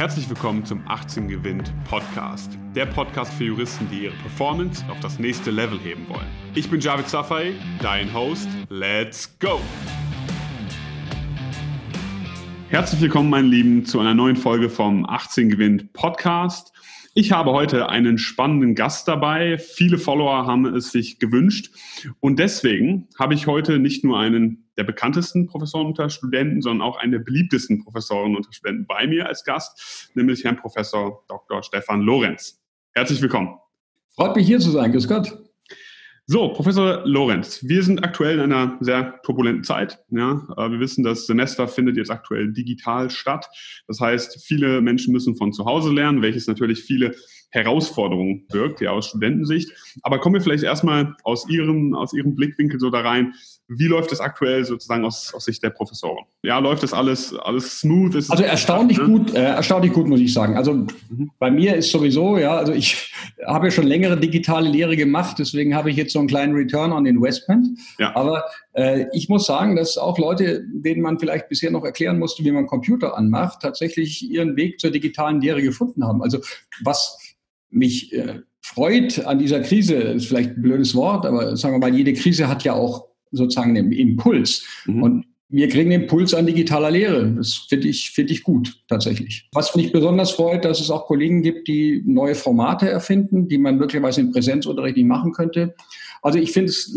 Herzlich willkommen zum 18 Gewinnt Podcast. Der Podcast für Juristen, die ihre Performance auf das nächste Level heben wollen. Ich bin Javid Safai, dein Host. Let's go! Herzlich willkommen, meine Lieben, zu einer neuen Folge vom 18 Gewinnt Podcast. Ich habe heute einen spannenden Gast dabei. Viele Follower haben es sich gewünscht. Und deswegen habe ich heute nicht nur einen der bekanntesten Professoren unter Studenten, sondern auch einen der beliebtesten Professoren unter Studenten bei mir als Gast, nämlich Herrn Professor Dr. Stefan Lorenz. Herzlich willkommen. Freut mich hier zu sein. Grüß Gott. So, Professor Lorenz, wir sind aktuell in einer sehr turbulenten Zeit. Ja, äh, wir wissen, das Semester findet jetzt aktuell digital statt. Das heißt, viele Menschen müssen von zu Hause lernen, welches natürlich viele Herausforderungen birgt, ja, aus Studentensicht. Aber kommen wir vielleicht erstmal aus Ihrem, aus Ihrem Blickwinkel so da rein. Wie läuft es aktuell sozusagen aus, aus Sicht der Professoren? Ja, läuft das alles, alles smooth? Ist also erstaunlich ne? gut, äh, erstaunlich gut, muss ich sagen. Also mhm. bei mir ist sowieso, ja, also ich habe ja schon längere digitale Lehre gemacht, deswegen habe ich jetzt so einen kleinen Return on Investment. Ja. Aber äh, ich muss sagen, dass auch Leute, denen man vielleicht bisher noch erklären musste, wie man Computer anmacht, tatsächlich ihren Weg zur digitalen Lehre gefunden haben. Also was mich äh, freut an dieser Krise, ist vielleicht ein blödes Wort, aber sagen wir mal, jede Krise hat ja auch sozusagen einen Impuls. Mhm. Und wir kriegen den Impuls an digitaler Lehre. Das finde ich, finde ich gut, tatsächlich. Was mich besonders freut, dass es auch Kollegen gibt, die neue Formate erfinden, die man möglicherweise im Präsenzunterricht nicht machen könnte. Also ich finde, es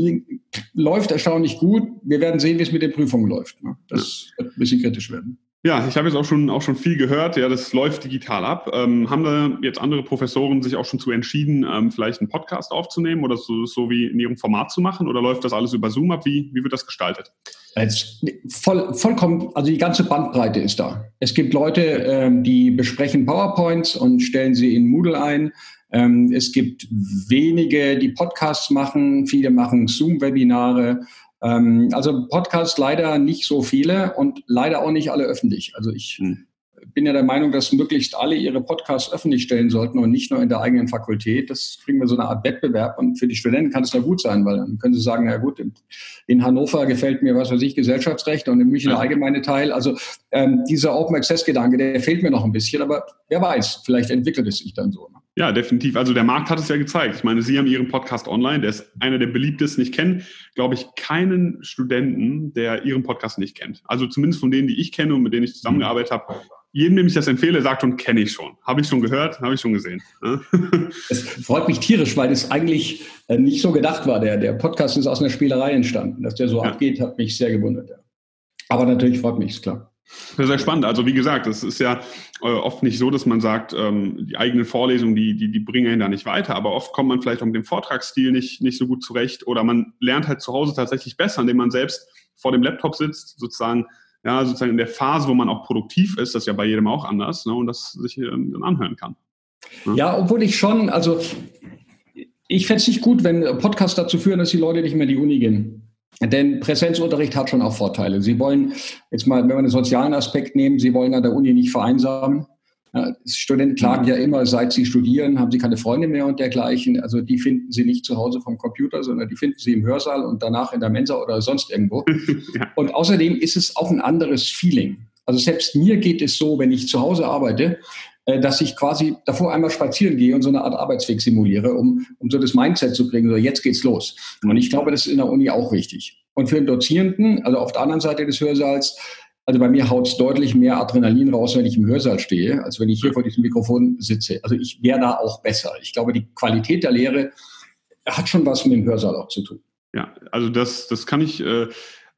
läuft erstaunlich gut. Wir werden sehen, wie es mit den Prüfungen läuft. Das wird ein bisschen kritisch werden. Ja, ich habe jetzt auch schon, auch schon viel gehört. Ja, das läuft digital ab. Ähm, haben da jetzt andere Professoren sich auch schon zu entschieden, ähm, vielleicht einen Podcast aufzunehmen oder so, so wie in ihrem Format zu machen? Oder läuft das alles über Zoom ab? Wie, wie wird das gestaltet? Jetzt voll, vollkommen, also die ganze Bandbreite ist da. Es gibt Leute, ähm, die besprechen PowerPoints und stellen sie in Moodle ein. Ähm, es gibt wenige, die Podcasts machen. Viele machen Zoom-Webinare. Ähm, also Podcasts leider nicht so viele und leider auch nicht alle öffentlich. Also ich hm. bin ja der Meinung, dass möglichst alle ihre Podcasts öffentlich stellen sollten und nicht nur in der eigenen Fakultät. Das kriegen wir so eine Art Wettbewerb und für die Studenten kann es da gut sein, weil dann können sie sagen, na gut, in Hannover gefällt mir, was weiß ich, Gesellschaftsrecht und in München der allgemeine Teil. Also ähm, dieser Open Access Gedanke, der fehlt mir noch ein bisschen, aber wer weiß, vielleicht entwickelt es sich dann so. Ne? Ja, definitiv. Also der Markt hat es ja gezeigt. Ich meine, Sie haben Ihren Podcast online, der ist einer der beliebtesten. Ich kenne, glaube ich, keinen Studenten, der Ihren Podcast nicht kennt. Also zumindest von denen, die ich kenne und mit denen ich zusammengearbeitet habe. Jedem, dem ich das empfehle, sagt schon, kenne ich schon. Habe ich schon gehört, habe ich schon gesehen. Es freut mich tierisch, weil es eigentlich äh, nicht so gedacht war. Der, der Podcast ist aus einer Spielerei entstanden. Dass der so ja. abgeht, hat mich sehr gewundert. Aber natürlich freut mich, ist klar. Das ist sehr spannend. Also wie gesagt, es ist ja äh, oft nicht so, dass man sagt, ähm, die eigenen Vorlesungen, die, die, die bringen einen da nicht weiter. Aber oft kommt man vielleicht auch mit dem Vortragsstil nicht, nicht so gut zurecht oder man lernt halt zu Hause tatsächlich besser, indem man selbst vor dem Laptop sitzt, sozusagen, ja, sozusagen in der Phase, wo man auch produktiv ist, das ist ja bei jedem auch anders, ne, und das sich ähm, dann anhören kann. Ne? Ja, obwohl ich schon, also ich fände es nicht gut, wenn Podcasts dazu führen, dass die Leute nicht mehr in die Uni gehen. Denn Präsenzunterricht hat schon auch Vorteile. Sie wollen, jetzt mal, wenn wir den sozialen Aspekt nehmen, Sie wollen an der Uni nicht vereinsamen. Ja, Studenten klagen ja immer, seit sie studieren, haben sie keine Freunde mehr und dergleichen. Also die finden sie nicht zu Hause vom Computer, sondern die finden sie im Hörsaal und danach in der Mensa oder sonst irgendwo. ja. Und außerdem ist es auch ein anderes Feeling. Also selbst mir geht es so, wenn ich zu Hause arbeite, dass ich quasi davor einmal spazieren gehe und so eine Art Arbeitsweg simuliere, um, um so das Mindset zu kriegen, so jetzt geht's los. Und ich glaube, das ist in der Uni auch wichtig. Und für einen Dozierenden, also auf der anderen Seite des Hörsaals, also bei mir haut es deutlich mehr Adrenalin raus, wenn ich im Hörsaal stehe, als wenn ich hier vor diesem Mikrofon sitze. Also ich wäre da auch besser. Ich glaube, die Qualität der Lehre hat schon was mit dem Hörsaal auch zu tun. Ja, also das, das kann ich äh,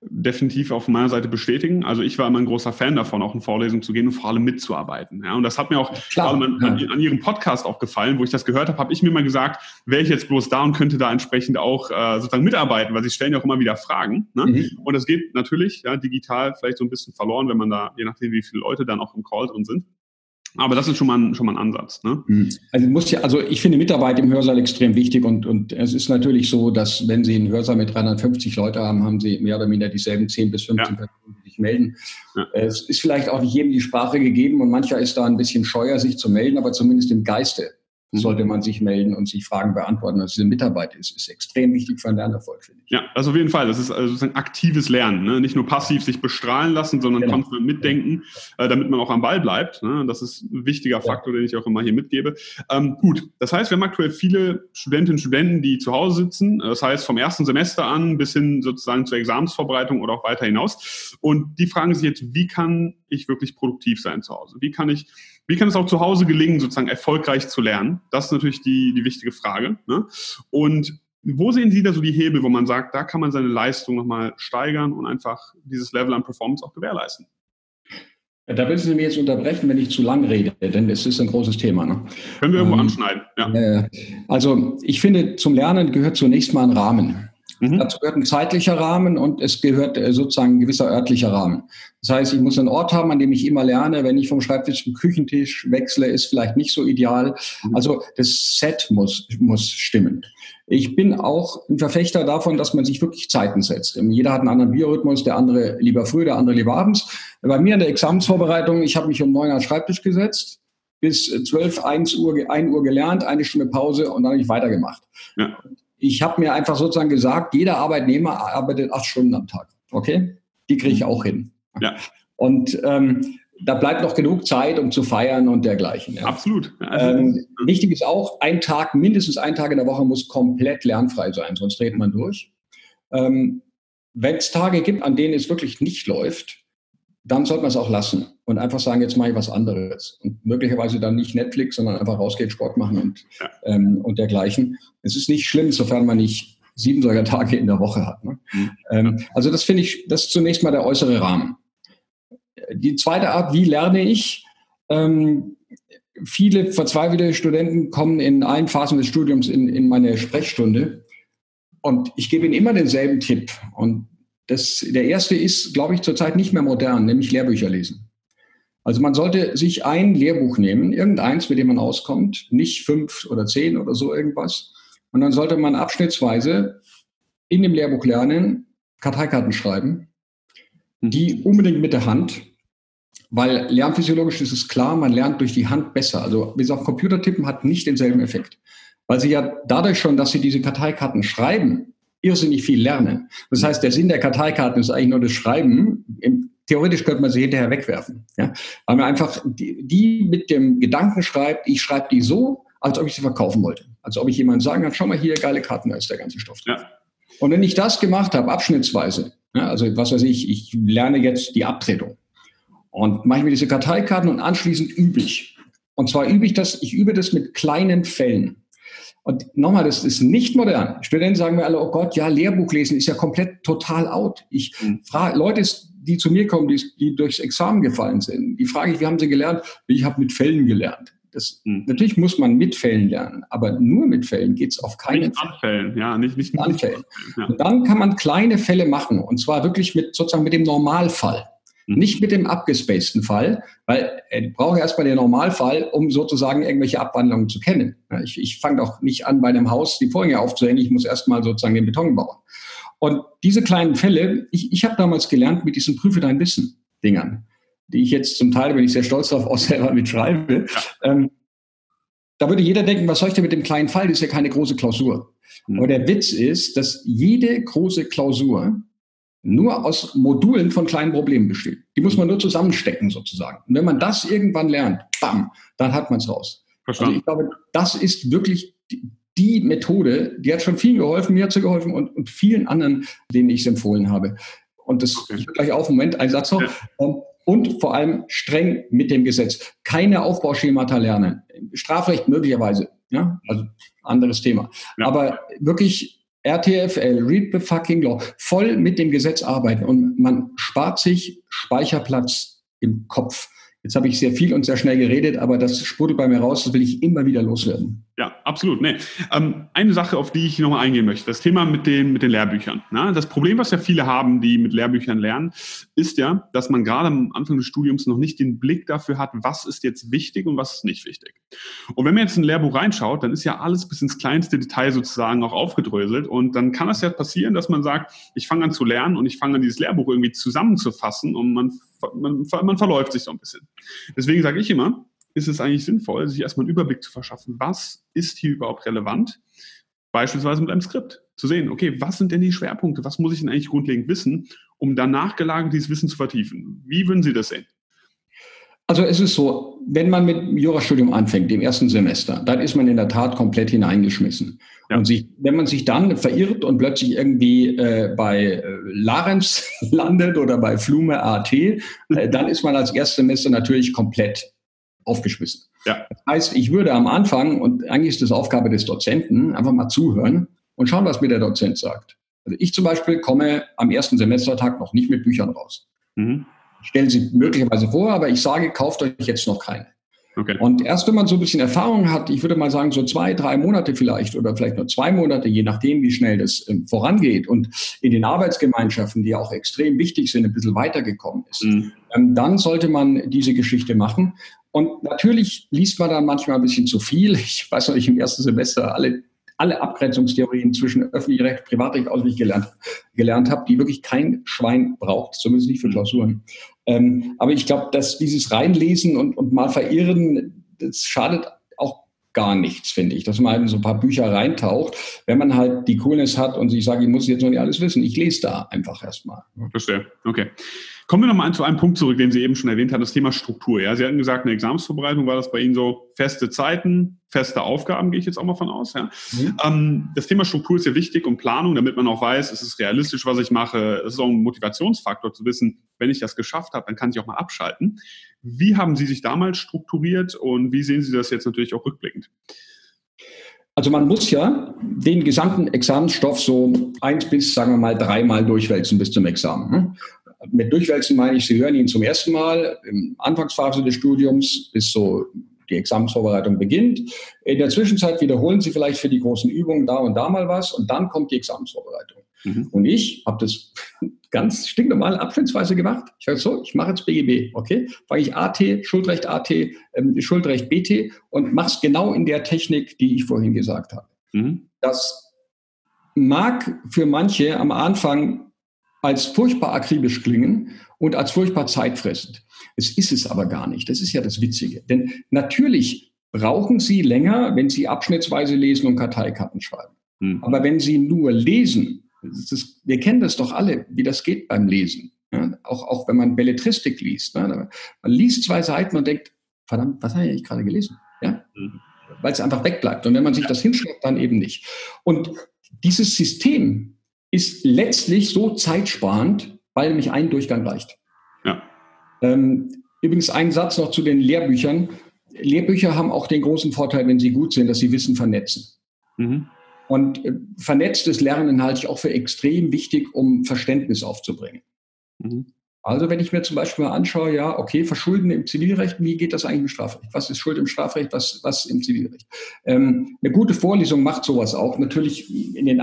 definitiv auf meiner Seite bestätigen. Also ich war immer ein großer Fan davon, auch in Vorlesungen zu gehen und vor allem mitzuarbeiten. Ja, und das hat mir auch Klar, an, ja. an, Ihrem Podcast auch gefallen, wo ich das gehört habe, habe ich mir mal gesagt, wäre ich jetzt bloß da und könnte da entsprechend auch äh, sozusagen mitarbeiten, weil Sie stellen ja auch immer wieder Fragen. Ne? Mhm. Und das geht natürlich ja, digital vielleicht so ein bisschen verloren, wenn man da, je nachdem, wie viele Leute dann auch im Call drin sind. Aber das ist schon mal ein, schon mal ein Ansatz. Ne? Mhm. Also, muss ja, also ich finde Mitarbeit im Hörsaal extrem wichtig und, und es ist natürlich so, dass wenn Sie einen Hörsaal mit 350 Leute haben, haben Sie mehr oder minder dieselben 10 bis 15 ja. Personen, die sich melden. Ja. Es ist vielleicht auch nicht jedem die Sprache gegeben und mancher ist da ein bisschen scheuer, sich zu melden, aber zumindest im Geiste. Sollte man sich melden und sich Fragen beantworten. Also diese Mitarbeit ist, ist extrem wichtig für einen Lernerfolg, finde ich. Ja, also auf jeden Fall. Das ist also sozusagen aktives Lernen. Ne? Nicht nur passiv sich bestrahlen lassen, sondern genau. konstant mitdenken, äh, damit man auch am Ball bleibt. Ne? Das ist ein wichtiger Faktor, ja. den ich auch immer hier mitgebe. Ähm, gut, das heißt, wir haben aktuell viele Studentinnen und Studenten, die zu Hause sitzen. Das heißt, vom ersten Semester an bis hin sozusagen zur Examensvorbereitung oder auch weiter hinaus. Und die fragen sich jetzt, wie kann ich wirklich produktiv sein zu Hause? Wie kann ich wie kann es auch zu Hause gelingen, sozusagen erfolgreich zu lernen? Das ist natürlich die, die wichtige Frage. Ne? Und wo sehen Sie da so die Hebel, wo man sagt, da kann man seine Leistung nochmal steigern und einfach dieses Level an Performance auch gewährleisten? Da müssen Sie mich jetzt unterbrechen, wenn ich zu lang rede, denn es ist ein großes Thema. Ne? Können wir irgendwo ähm, anschneiden, ja. Äh, also ich finde, zum Lernen gehört zunächst mal ein Rahmen. Mhm. Dazu gehört ein zeitlicher Rahmen und es gehört äh, sozusagen ein gewisser örtlicher Rahmen. Das heißt, ich muss einen Ort haben, an dem ich immer lerne. Wenn ich vom Schreibtisch zum Küchentisch wechsle, ist vielleicht nicht so ideal. Mhm. Also das Set muss, muss stimmen. Ich bin auch ein Verfechter davon, dass man sich wirklich Zeiten setzt. Jeder hat einen anderen Biorhythmus, der andere lieber früh, der andere lieber abends. Bei mir in der Examensvorbereitung, ich habe mich um neun an den Schreibtisch gesetzt, bis zwölf, eins Uhr, ein Uhr gelernt, eine Stunde Pause und dann habe ich weitergemacht. Ja ich habe mir einfach sozusagen gesagt, jeder Arbeitnehmer arbeitet acht Stunden am Tag. Okay? Die kriege ich mhm. auch hin. Ja. Und ähm, da bleibt noch genug Zeit, um zu feiern und dergleichen. Ja. Absolut. Also, ähm, wichtig ist auch, ein Tag, mindestens ein Tag in der Woche muss komplett lernfrei sein, sonst dreht man durch. Ähm, Wenn es Tage gibt, an denen es wirklich nicht läuft, dann sollte man es auch lassen und einfach sagen, jetzt mache ich was anderes. Und möglicherweise dann nicht Netflix, sondern einfach rausgehen, Sport machen und, ja. ähm, und dergleichen. Es ist nicht schlimm, sofern man nicht sieben solcher Tage in der Woche hat. Ne? Mhm. Ähm, also das finde ich, das ist zunächst mal der äußere Rahmen. Die zweite Art, wie lerne ich? Ähm, viele verzweifelte Studenten kommen in allen Phasen des Studiums in, in meine Sprechstunde und ich gebe ihnen immer denselben Tipp. Und das, der erste ist, glaube ich, zurzeit nicht mehr modern, nämlich Lehrbücher lesen. Also man sollte sich ein Lehrbuch nehmen, irgendeins, mit dem man auskommt, nicht fünf oder zehn oder so irgendwas. Und dann sollte man abschnittsweise in dem Lehrbuch lernen, Karteikarten schreiben, die unbedingt mit der Hand, weil lernphysiologisch ist es klar, man lernt durch die Hand besser. Also bis auf Computer tippen hat nicht denselben Effekt. Weil sie ja dadurch schon, dass sie diese Karteikarten schreiben, irrsinnig viel lernen. Das heißt, der Sinn der Karteikarten ist eigentlich nur das Schreiben. Theoretisch könnte man sie hinterher wegwerfen. Ja? Weil man einfach die, die mit dem Gedanken schreibt, ich schreibe die so, als ob ich sie verkaufen wollte. Als ob ich jemand sagen kann, schau mal hier, geile Karten, da ist der ganze Stoff. Ja. Und wenn ich das gemacht habe, abschnittsweise, ja, also was weiß ich, ich lerne jetzt die Abtretung und mache mir diese Karteikarten und anschließend übe ich. Und zwar übe ich das, ich übe das mit kleinen Fällen. Und nochmal, das ist nicht modern. Studenten sagen mir alle, oh Gott, ja, Lehrbuch lesen ist ja komplett total out. Ich mhm. frage Leute, die zu mir kommen, die, die durchs Examen gefallen sind, die frage ich, wie haben sie gelernt? Ich habe mit Fällen gelernt. Das, mhm. Natürlich muss man mit Fällen lernen, aber nur mit Fällen geht es auf keinen nicht Fall. Anfällen, ja, nicht, nicht mit Anfällen. Ja. Und dann kann man kleine Fälle machen und zwar wirklich mit sozusagen mit dem Normalfall. Mhm. Nicht mit dem abgespaceden Fall, weil ich brauche erstmal den Normalfall, um sozusagen irgendwelche Abwandlungen zu kennen. Ich, ich fange doch nicht an, bei einem Haus die Vorhänge aufzuhängen, ich muss erstmal sozusagen den Beton bauen. Und diese kleinen Fälle, ich, ich habe damals gelernt mit diesen Prüfe dein Wissen-Dingern, die ich jetzt zum Teil, bin ich sehr stolz darauf, auch selber mitschreibe. Ja. Ähm, da würde jeder denken, was soll ich denn mit dem kleinen Fall? Das ist ja keine große Klausur. Mhm. Aber der Witz ist, dass jede große Klausur nur aus Modulen von kleinen Problemen besteht. Die muss man nur zusammenstecken sozusagen. Und wenn man das irgendwann lernt, bam, dann hat man es raus. Also ich glaube, das ist wirklich die, die, Methode, die hat schon vielen geholfen, mir hat sie geholfen und, und vielen anderen, denen ich es empfohlen habe. Und das okay. ich gleich auf, Moment, ein Satz noch. Ja. Ähm, und vor allem streng mit dem Gesetz. Keine Aufbauschemata lernen. Strafrecht möglicherweise, ja, also anderes Thema. Ja. Aber wirklich RTFL, Read the fucking Law, voll mit dem Gesetz arbeiten und man spart sich Speicherplatz im Kopf. Jetzt habe ich sehr viel und sehr schnell geredet, aber das sprudelt bei mir raus, das will ich immer wieder loswerden. Ja, absolut. Nee. Ähm, eine Sache, auf die ich nochmal eingehen möchte, das Thema mit den, mit den Lehrbüchern. Na, das Problem, was ja viele haben, die mit Lehrbüchern lernen, ist ja, dass man gerade am Anfang des Studiums noch nicht den Blick dafür hat, was ist jetzt wichtig und was ist nicht wichtig. Und wenn man jetzt in ein Lehrbuch reinschaut, dann ist ja alles bis ins kleinste Detail sozusagen auch aufgedröselt. Und dann kann es ja passieren, dass man sagt, ich fange an zu lernen und ich fange an, dieses Lehrbuch irgendwie zusammenzufassen und man, man, man verläuft sich so ein bisschen. Deswegen sage ich immer, ist es eigentlich sinnvoll, sich erstmal einen Überblick zu verschaffen, was ist hier überhaupt relevant, beispielsweise mit einem Skript, zu sehen, okay, was sind denn die Schwerpunkte, was muss ich denn eigentlich grundlegend wissen, um danach gelagert dieses Wissen zu vertiefen. Wie würden Sie das sehen? Also es ist so, wenn man mit dem Jurastudium anfängt, dem ersten Semester, dann ist man in der Tat komplett hineingeschmissen. Ja. Und sich, wenn man sich dann verirrt und plötzlich irgendwie äh, bei äh, Larenz landet oder bei Flume AT, äh, dann ist man als Erstsemester natürlich komplett aufgeschmissen. Ja. Das heißt, ich würde am Anfang, und eigentlich ist das Aufgabe des Dozenten, einfach mal zuhören und schauen, was mir der Dozent sagt. Also ich zum Beispiel komme am ersten Semestertag noch nicht mit Büchern raus. Mhm stellen sie möglicherweise vor, aber ich sage, kauft euch jetzt noch keine. Okay. Und erst wenn man so ein bisschen Erfahrung hat, ich würde mal sagen, so zwei, drei Monate vielleicht oder vielleicht nur zwei Monate, je nachdem, wie schnell das ähm, vorangeht und in den Arbeitsgemeinschaften, die auch extrem wichtig sind, ein bisschen weitergekommen ist, mhm. ähm, dann sollte man diese Geschichte machen. Und natürlich liest man dann manchmal ein bisschen zu viel. Ich weiß noch, ich im ersten Semester alle alle Abgrenzungstheorien zwischen öffentlichem Recht, Privatrecht auswendig gelernt, gelernt habe, die wirklich kein Schwein braucht, zumindest nicht für Klausuren. Ähm, aber ich glaube, dass dieses Reinlesen und, und mal verirren, das schadet auch gar nichts, finde ich, dass man halt in so ein paar Bücher reintaucht, wenn man halt die Coolness hat und sich sagt, ich muss jetzt noch nicht alles wissen. Ich lese da einfach erstmal. Verstehe, okay. Kommen wir nochmal zu einem Punkt zurück, den Sie eben schon erwähnt haben, das Thema Struktur. Ja, Sie hatten gesagt, eine Examensvorbereitung war das bei Ihnen so feste Zeiten, feste Aufgaben, gehe ich jetzt auch mal von aus. Ja. Mhm. Ähm, das Thema Struktur ist ja wichtig und Planung, damit man auch weiß, es ist realistisch, was ich mache. Es ist auch ein Motivationsfaktor zu wissen, wenn ich das geschafft habe, dann kann ich auch mal abschalten. Wie haben Sie sich damals strukturiert und wie sehen Sie das jetzt natürlich auch rückblickend? Also man muss ja den gesamten Examensstoff so eins bis, sagen wir mal, dreimal durchwälzen bis zum Examen. Mit Durchwälzen meine ich, Sie hören ihn zum ersten Mal im Anfangsphase des Studiums, bis so die Examensvorbereitung beginnt. In der Zwischenzeit wiederholen Sie vielleicht für die großen Übungen da und da mal was und dann kommt die Examensvorbereitung. Mhm. Und ich habe das ganz stinknormal abschnittsweise gemacht. Ich sage so, ich mache jetzt BGB, okay? Fange ich AT, Schuldrecht AT, ähm, Schuldrecht BT und mache es genau in der Technik, die ich vorhin gesagt habe. Mhm. Das mag für manche am Anfang als furchtbar akribisch klingen und als furchtbar zeitfressend. Es ist es aber gar nicht. Das ist ja das Witzige. Denn natürlich brauchen Sie länger, wenn Sie abschnittsweise lesen und Karteikarten schreiben. Hm. Aber wenn Sie nur lesen, ist, wir kennen das doch alle, wie das geht beim Lesen. Ja, auch, auch wenn man Belletristik liest. Ne? Man liest zwei Seiten und denkt, verdammt, was habe ich gerade gelesen? Ja? Hm. Weil es einfach wegbleibt. Und wenn man sich das hinschreibt, dann eben nicht. Und dieses System ist letztlich so zeitsparend, weil nämlich ein Durchgang reicht. Ja. Ähm, übrigens ein Satz noch zu den Lehrbüchern. Lehrbücher haben auch den großen Vorteil, wenn sie gut sind, dass sie Wissen vernetzen. Mhm. Und äh, vernetztes Lernen halte ich auch für extrem wichtig, um Verständnis aufzubringen. Mhm. Also wenn ich mir zum Beispiel mal anschaue, ja, okay, Verschulden im Zivilrecht, wie geht das eigentlich im Strafrecht? Was ist Schuld im Strafrecht, was, was im Zivilrecht? Ähm, eine gute Vorlesung macht sowas auch. Natürlich in den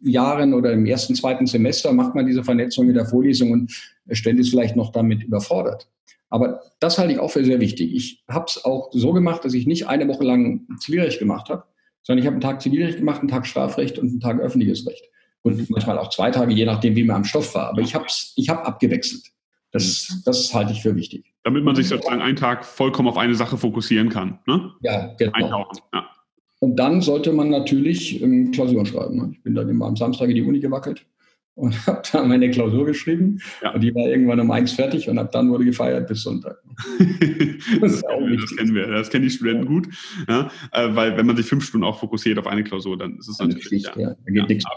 Anfangsjahren oder im ersten, zweiten Semester macht man diese Vernetzung mit der Vorlesung und stellt es vielleicht noch damit überfordert. Aber das halte ich auch für sehr wichtig. Ich habe es auch so gemacht, dass ich nicht eine Woche lang Zivilrecht gemacht habe, sondern ich habe einen Tag Zivilrecht gemacht, einen Tag Strafrecht und einen Tag öffentliches Recht und manchmal auch zwei Tage, je nachdem, wie man am Stoff war. Aber ich habe ich hab abgewechselt. Das, das halte ich für wichtig. Damit man sich sozusagen einen Tag vollkommen auf eine Sache fokussieren kann. Ne? Ja, genau. Eintauchen. Ja. Und dann sollte man natürlich ähm, Klausuren schreiben. Ne? Ich bin dann immer am Samstag in die Uni gewackelt und habe dann meine Klausur geschrieben. Ja. Und die war irgendwann um eins fertig und ab dann wurde gefeiert bis Sonntag. das, das, das kennen wir, das kennen die Studenten ja. gut. Ja, äh, weil wenn man sich fünf Stunden auch fokussiert auf eine Klausur, dann ist es natürlich. Ja,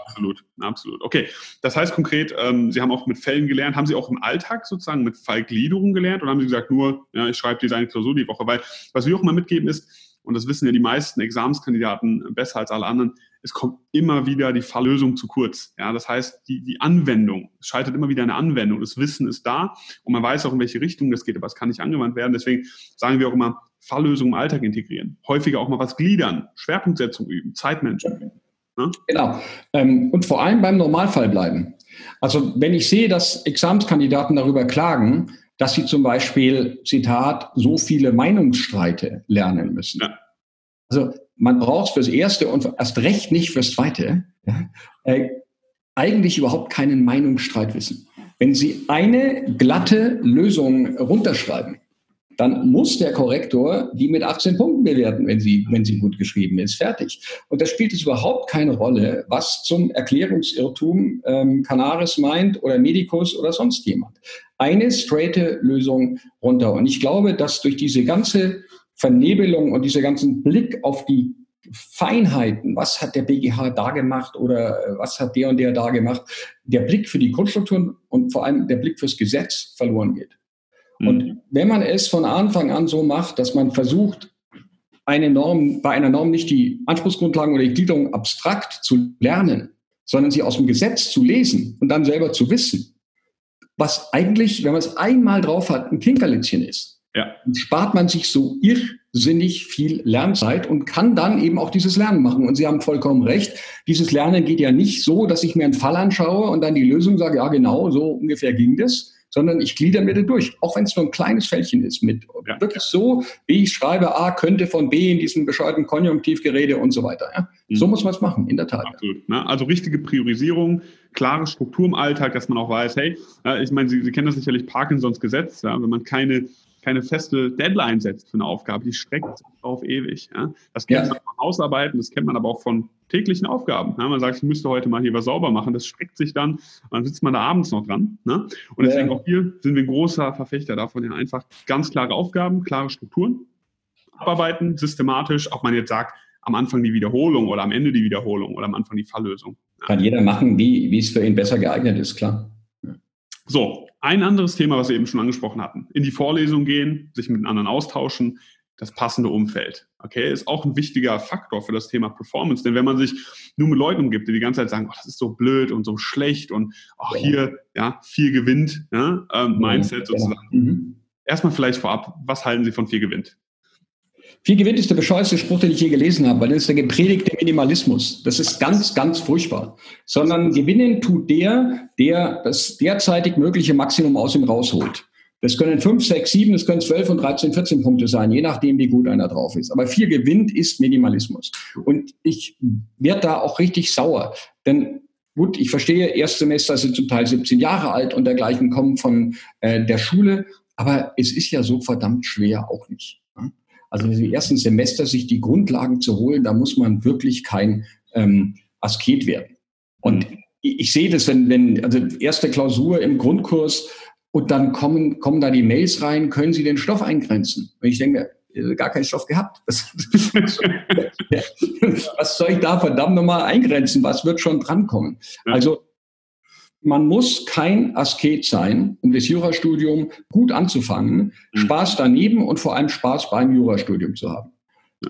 absolut, absolut. Okay, das heißt konkret, ähm, Sie haben auch mit Fällen gelernt. Haben Sie auch im Alltag sozusagen mit Fallgliederung gelernt oder haben Sie gesagt, nur, ja, ich schreibe diese eine Klausur die Woche? Weil was wir auch immer mitgeben ist, und das wissen ja die meisten Examenskandidaten besser als alle anderen, es kommt immer wieder die Falllösung zu kurz. Ja, das heißt, die, die Anwendung, es scheitert immer wieder eine Anwendung. Das Wissen ist da und man weiß auch, in welche Richtung das geht, aber es kann nicht angewandt werden. Deswegen sagen wir auch immer, Falllösungen im Alltag integrieren. Häufiger auch mal was gliedern, Schwerpunktsetzung üben, Zeitmanagement. Ja? Genau. Ähm, und vor allem beim Normalfall bleiben. Also wenn ich sehe, dass Examenskandidaten darüber klagen, dass sie zum Beispiel, Zitat, so viele Meinungsstreite lernen müssen. Ja. Also man braucht fürs Erste und erst recht nicht fürs Zweite ja, äh, eigentlich überhaupt keinen Meinungsstreit wissen. Wenn Sie eine glatte Lösung runterschreiben, dann muss der Korrektor die mit 18 Punkten bewerten, wenn sie, wenn sie gut geschrieben ist. Fertig. Und da spielt es überhaupt keine Rolle, was zum Erklärungsirrtum ähm, Canaris meint oder Medicus oder sonst jemand. Eine straighte Lösung runter. Und ich glaube, dass durch diese ganze Vernebelung und dieser ganzen Blick auf die Feinheiten, was hat der BGH da gemacht oder äh, was hat der und der da gemacht, der Blick für die Grundstrukturen und vor allem der Blick fürs Gesetz verloren geht. Mhm. Und wenn man es von Anfang an so macht, dass man versucht, eine Norm, bei einer Norm nicht die Anspruchsgrundlagen oder die Gliederung abstrakt zu lernen, sondern sie aus dem Gesetz zu lesen und dann selber zu wissen, was eigentlich, wenn man es einmal drauf hat, ein Kinkerlitzchen ist, ja. spart man sich so irrsinnig viel Lernzeit und kann dann eben auch dieses Lernen machen. Und Sie haben vollkommen recht, dieses Lernen geht ja nicht so, dass ich mir einen Fall anschaue und dann die Lösung sage, ja genau, so ungefähr ging das, sondern ich glieder mir das durch, auch wenn es nur ein kleines Fältchen ist, mit ja. wirklich so, wie ich schreibe, A könnte von B in diesem bescheuerten Konjunktivgerede und so weiter. Ja? Mhm. So muss man es machen, in der Tat. Absolut. Ne? Also richtige Priorisierung, klare Struktur im Alltag, dass man auch weiß, hey, ich meine, Sie, Sie kennen das sicherlich Parkinsons Gesetz, ja? wenn man keine keine feste Deadline setzt für eine Aufgabe, die streckt auf ewig. Ja? Das kennt ja. man von Hausarbeiten, das kennt man aber auch von täglichen Aufgaben. Ja? Man sagt, ich müsste heute mal hier was sauber machen, das streckt sich dann, und dann sitzt man da abends noch dran. Ne? Und deswegen auch hier sind wir ein großer Verfechter davon, ja einfach ganz klare Aufgaben, klare Strukturen, abarbeiten, systematisch, auch man jetzt sagt, am Anfang die Wiederholung oder am Ende die Wiederholung oder am Anfang die Falllösung. Kann jeder machen, wie, wie es für ihn besser geeignet ist, klar. So, ein anderes Thema, was wir eben schon angesprochen hatten. In die Vorlesung gehen, sich mit anderen austauschen, das passende Umfeld. Okay, ist auch ein wichtiger Faktor für das Thema Performance. Denn wenn man sich nur mit Leuten umgibt, die die ganze Zeit sagen, oh, das ist so blöd und so schlecht und auch ja. hier, ja, viel gewinnt, ja, ähm, Mindset sozusagen. Mhm. Erstmal vielleicht vorab, was halten Sie von viel gewinnt? Viel gewinnt ist der bescheuerste Spruch, den ich je gelesen habe, weil das ist der gepredigte Minimalismus. Das ist ganz, ganz furchtbar. Sondern gewinnen tut der, der das derzeitig mögliche Maximum aus ihm rausholt. Das können 5, 6, 7, das können 12 und 13, 14 Punkte sein, je nachdem, wie gut einer drauf ist. Aber viel gewinnt ist Minimalismus. Und ich werde da auch richtig sauer. Denn gut, ich verstehe, Erstsemester sind zum Teil 17 Jahre alt und dergleichen kommen von äh, der Schule. Aber es ist ja so verdammt schwer auch nicht. Also die ersten Semester sich die Grundlagen zu holen, da muss man wirklich kein ähm, Asket werden. Und mhm. ich, sehe das, wenn, wenn, also erste Klausur im Grundkurs und dann kommen, kommen da die Mails rein, können Sie den Stoff eingrenzen? Und ich denke, gar keinen Stoff gehabt. Was soll ich da verdammt nochmal eingrenzen? Was wird schon drankommen? Also man muss kein Asket sein, um das Jurastudium gut anzufangen, mhm. Spaß daneben und vor allem Spaß beim Jurastudium zu haben.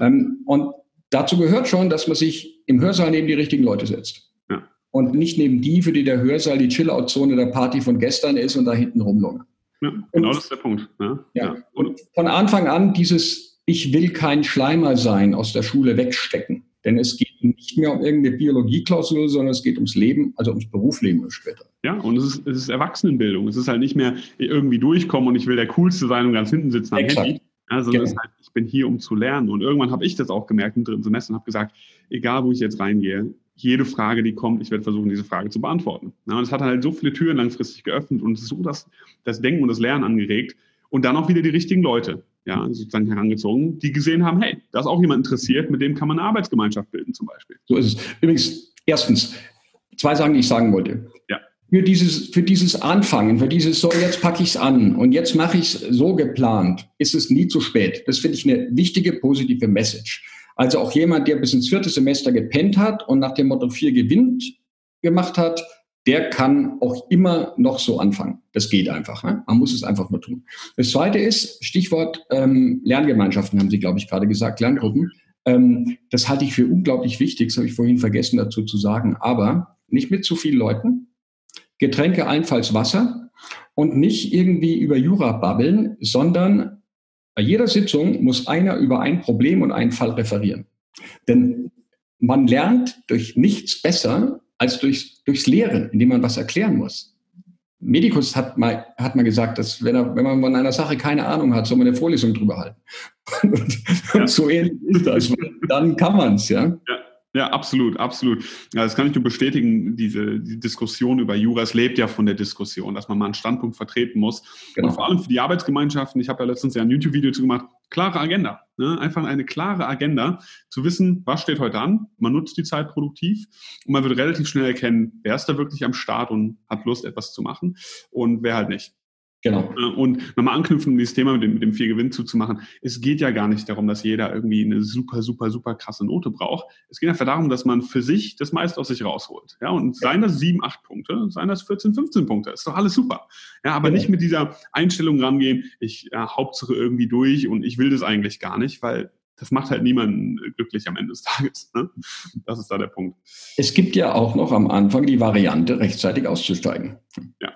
Ähm, und dazu gehört schon, dass man sich im Hörsaal neben die richtigen Leute setzt. Ja. Und nicht neben die, für die der Hörsaal die Chill-Out-Zone der Party von gestern ist und da hinten rumlungert. Ja, genau das ist der Punkt. Ja. ja. Und von Anfang an dieses Ich will kein Schleimer sein aus der Schule wegstecken. Denn es geht nicht mehr um irgendeine Biologieklausel, sondern es geht ums Leben, also ums Berufsleben später. Ja, und es ist, es ist Erwachsenenbildung. Es ist halt nicht mehr irgendwie durchkommen und ich will der Coolste sein und ganz hinten sitzen am Exakt. Handy. Also genau. halt, ich bin hier, um zu lernen. Und irgendwann habe ich das auch gemerkt im dritten Semester und habe gesagt, egal wo ich jetzt reingehe, jede Frage, die kommt, ich werde versuchen, diese Frage zu beantworten. Ja, und es hat halt so viele Türen langfristig geöffnet und so das, das Denken und das Lernen angeregt. Und dann auch wieder die richtigen Leute ja, sozusagen herangezogen, die gesehen haben, hey, da ist auch jemand interessiert, mit dem kann man eine Arbeitsgemeinschaft bilden zum Beispiel. So ist es. Übrigens, erstens, zwei Sachen, die ich sagen wollte. Ja. Für dieses, für dieses Anfangen, für dieses so, jetzt packe ich es an und jetzt mache ich es so geplant, ist es nie zu spät. Das finde ich eine wichtige, positive Message. Also auch jemand, der bis ins vierte Semester gepennt hat und nach dem Motto 4 gewinnt gemacht hat, der kann auch immer noch so anfangen. Das geht einfach. Ne? Man muss es einfach nur tun. Das Zweite ist, Stichwort ähm, Lerngemeinschaften, haben Sie, glaube ich, gerade gesagt, Lerngruppen. Ähm, das halte ich für unglaublich wichtig, das habe ich vorhin vergessen dazu zu sagen, aber nicht mit zu vielen Leuten, Getränke allenfalls Wasser und nicht irgendwie über Jura babbeln, sondern bei jeder Sitzung muss einer über ein Problem und einen Fall referieren. Denn man lernt durch nichts besser, als durchs, durchs Lehren, indem man was erklären muss. Medikus hat mal, hat mal gesagt, dass wenn, er, wenn man von einer Sache keine Ahnung hat, soll man eine Vorlesung drüber halten. Und, ja. so ähnlich ist das. Dann kann man es, ja? ja. Ja, absolut, absolut. Ja, das kann ich nur bestätigen. Diese die Diskussion über Jura, es lebt ja von der Diskussion, dass man mal einen Standpunkt vertreten muss. Genau. Und vor allem für die Arbeitsgemeinschaften, ich habe ja letztens ja ein YouTube-Video zu gemacht, klare Agenda. Ne? Einfach eine klare Agenda, zu wissen, was steht heute an. Man nutzt die Zeit produktiv und man wird relativ schnell erkennen, wer ist da wirklich am Start und hat Lust, etwas zu machen und wer halt nicht. Genau. Äh, und nochmal anknüpfen, um dieses Thema mit dem, mit dem viel Gewinn zuzumachen. Es geht ja gar nicht darum, dass jeder irgendwie eine super, super, super krasse Note braucht. Es geht einfach darum, dass man für sich das meiste aus sich rausholt. Ja, und seien das sieben, acht Punkte, seien das 14, 15 Punkte. Ist doch alles super. Ja, aber genau. nicht mit dieser Einstellung rangehen, ich ja, Hauptsache irgendwie durch und ich will das eigentlich gar nicht, weil das macht halt niemanden glücklich am Ende des Tages. Ne? Das ist da der Punkt. Es gibt ja auch noch am Anfang die Variante, rechtzeitig auszusteigen. Ja.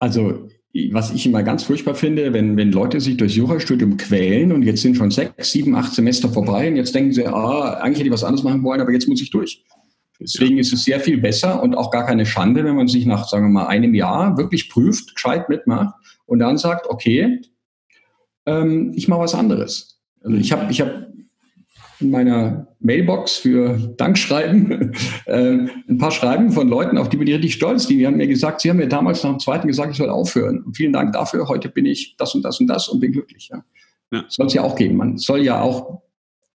Also was ich immer ganz furchtbar finde, wenn, wenn Leute sich durchs Jurastudium quälen und jetzt sind schon sechs, sieben, acht Semester vorbei und jetzt denken sie, ah, eigentlich hätte ich was anderes machen wollen, aber jetzt muss ich durch. Deswegen ist es sehr viel besser und auch gar keine Schande, wenn man sich nach, sagen wir mal, einem Jahr wirklich prüft, gescheit mitmacht und dann sagt, okay, ähm, ich mache was anderes. Also ich habe ich hab in meiner Mailbox für Dankschreiben äh, ein paar Schreiben von Leuten, auf die bin ich richtig stolz. Die haben mir gesagt, sie haben mir damals nach dem zweiten gesagt, ich soll aufhören. Und vielen Dank dafür. Heute bin ich das und das und das und bin glücklich. Ja. Ja. Soll es ja auch geben. Man soll ja auch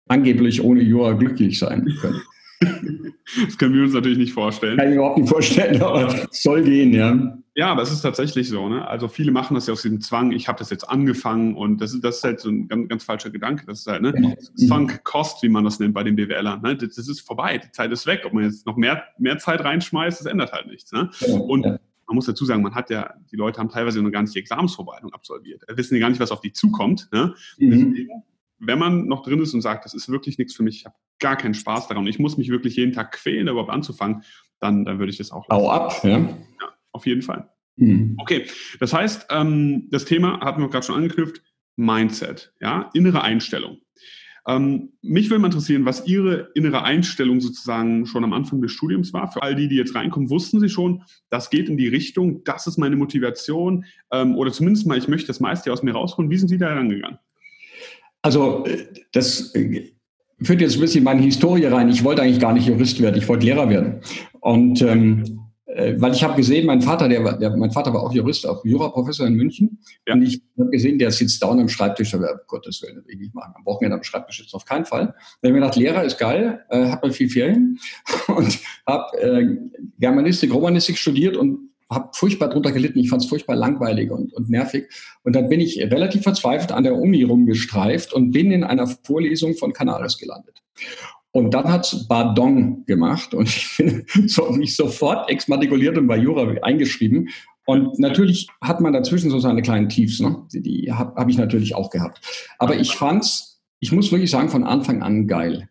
angeblich ohne Jura glücklich sein können. Das können wir uns natürlich nicht vorstellen. Kann ich mir überhaupt nicht vorstellen, aber es soll gehen, ja. Ja, aber es ist tatsächlich so. Ne? Also viele machen das ja aus diesem Zwang, ich habe das jetzt angefangen und das ist, das ist halt so ein ganz, ganz falscher Gedanke. Das ist halt ne? Genau. Sunk Cost, wie man das nennt bei den BWLern. Ne? Das, das, ist vorbei, die Zeit ist weg. Ob man jetzt noch mehr, mehr Zeit reinschmeißt, das ändert halt nichts. Ne? Ja, und ja. man muss dazu sagen, man hat ja, die Leute haben teilweise noch gar nicht die Examensvorbereitung absolviert. Wissen die gar nicht, was auf die zukommt. Ne? Mhm. Wenn man noch drin ist und sagt, das ist wirklich nichts für mich, ich habe gar keinen Spaß daran, ich muss mich wirklich jeden Tag quälen, überhaupt anzufangen, dann, dann würde ich das auch lassen. Hau ab, ja. ja auf jeden Fall. Mhm. Okay, das heißt, ähm, das Thema hatten wir gerade schon angeknüpft, Mindset, ja, innere Einstellung. Ähm, mich würde mal interessieren, was Ihre innere Einstellung sozusagen schon am Anfang des Studiums war. Für all die, die jetzt reinkommen, wussten Sie schon, das geht in die Richtung, das ist meine Motivation ähm, oder zumindest mal, ich möchte das meiste aus mir rausholen. Wie sind Sie da herangegangen? Also äh, das äh, führt jetzt ein bisschen in meine Historie rein. Ich wollte eigentlich gar nicht Jurist werden, ich wollte Lehrer werden. Und ähm, äh, weil ich habe gesehen, mein Vater, der, war, der, mein Vater war auch Jurist, auch Juraprofessor in München. Ja. Und ich habe gesehen, der sitzt down am Schreibtisch, aber Gottes Willen, das will ich nicht machen. Am Wochenende am Schreibtisch jetzt auf keinen Fall. Dann habe ich mir gedacht, Lehrer ist geil, äh, hat man viel Ferien und habe äh, Germanistik, Romanistik studiert und habe furchtbar drunter gelitten. Ich fand es furchtbar langweilig und, und nervig. Und dann bin ich relativ verzweifelt an der Uni rumgestreift und bin in einer Vorlesung von Canaris gelandet. Und dann hat's Bardon gemacht und ich bin so, mich sofort exmatrikuliert und bei Jura eingeschrieben. Und natürlich hat man dazwischen so seine kleinen Tiefs, ne? die, die habe hab ich natürlich auch gehabt. Aber ich fand's, ich muss wirklich sagen, von Anfang an geil.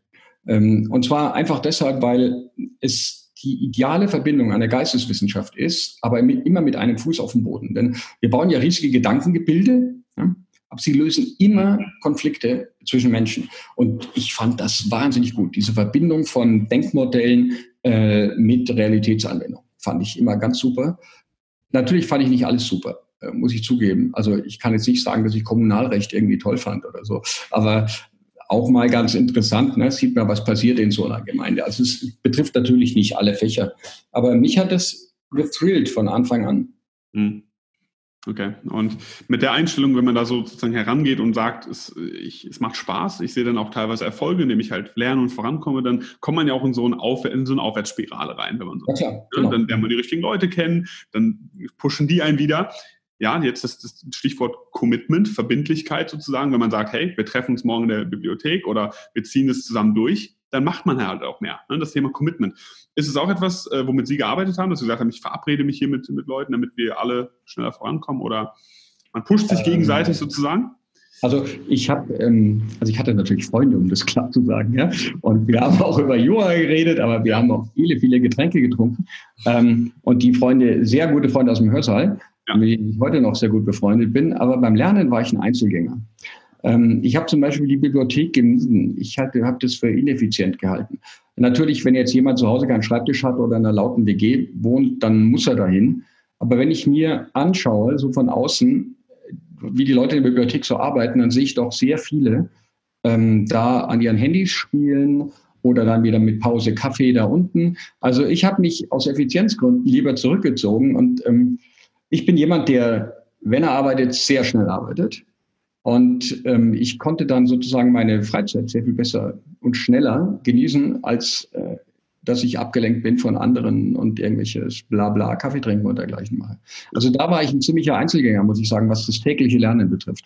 Ähm, und zwar einfach deshalb, weil es die ideale Verbindung einer Geisteswissenschaft ist, aber immer mit einem Fuß auf dem Boden. Denn wir bauen ja riesige Gedankengebilde. Aber sie lösen immer Konflikte zwischen Menschen. Und ich fand das wahnsinnig gut, diese Verbindung von Denkmodellen äh, mit Realitätsanwendung. Fand ich immer ganz super. Natürlich fand ich nicht alles super, äh, muss ich zugeben. Also ich kann jetzt nicht sagen, dass ich Kommunalrecht irgendwie toll fand oder so, aber auch mal ganz interessant, ne? sieht man, was passiert in so einer Gemeinde. Also es betrifft natürlich nicht alle Fächer, aber mich hat das gethrilled von Anfang an. Hm. Okay. Und mit der Einstellung, wenn man da so sozusagen herangeht und sagt, es, ich, es macht Spaß, ich sehe dann auch teilweise Erfolge, indem ich halt lerne und vorankomme, dann kommt man ja auch in so, ein Auf, in so eine Aufwärtsspirale rein, wenn man so. Ja, klar, genau. Dann lernt man die richtigen Leute kennen, dann pushen die einen wieder. Ja, jetzt ist das Stichwort Commitment, Verbindlichkeit sozusagen, wenn man sagt, hey, wir treffen uns morgen in der Bibliothek oder wir ziehen das zusammen durch, dann macht man halt auch mehr. Ne? Das Thema Commitment. Ist es auch etwas, äh, womit Sie gearbeitet haben, dass Sie gesagt haben, ich verabrede mich hier mit, mit Leuten, damit wir alle schneller vorankommen oder man pusht sich ähm, gegenseitig sozusagen? Also ich habe, ähm, also ich hatte natürlich Freunde, um das klar zu sagen, ja. Und wir haben auch über Jura geredet, aber wir haben auch viele, viele Getränke getrunken. Ähm, und die Freunde, sehr gute Freunde aus dem Hörsaal, ja. mit denen ich heute noch sehr gut befreundet bin. Aber beim Lernen war ich ein Einzelgänger. Ähm, ich habe zum Beispiel die Bibliothek gemieden. Ich habe das für ineffizient gehalten. Natürlich, wenn jetzt jemand zu Hause keinen Schreibtisch hat oder in einer lauten WG wohnt, dann muss er dahin. Aber wenn ich mir anschaue, so von außen, wie die Leute in der Bibliothek so arbeiten, dann sehe ich doch sehr viele ähm, da an ihren Handys spielen oder dann wieder mit Pause Kaffee da unten. Also ich habe mich aus Effizienzgründen lieber zurückgezogen und ähm, ich bin jemand, der, wenn er arbeitet, sehr schnell arbeitet. Und ähm, ich konnte dann sozusagen meine Freizeit sehr viel besser und schneller genießen, als äh, dass ich abgelenkt bin von anderen und irgendwelches Blabla, Kaffee trinken und dergleichen mache. Also da war ich ein ziemlicher Einzelgänger, muss ich sagen, was das tägliche Lernen betrifft.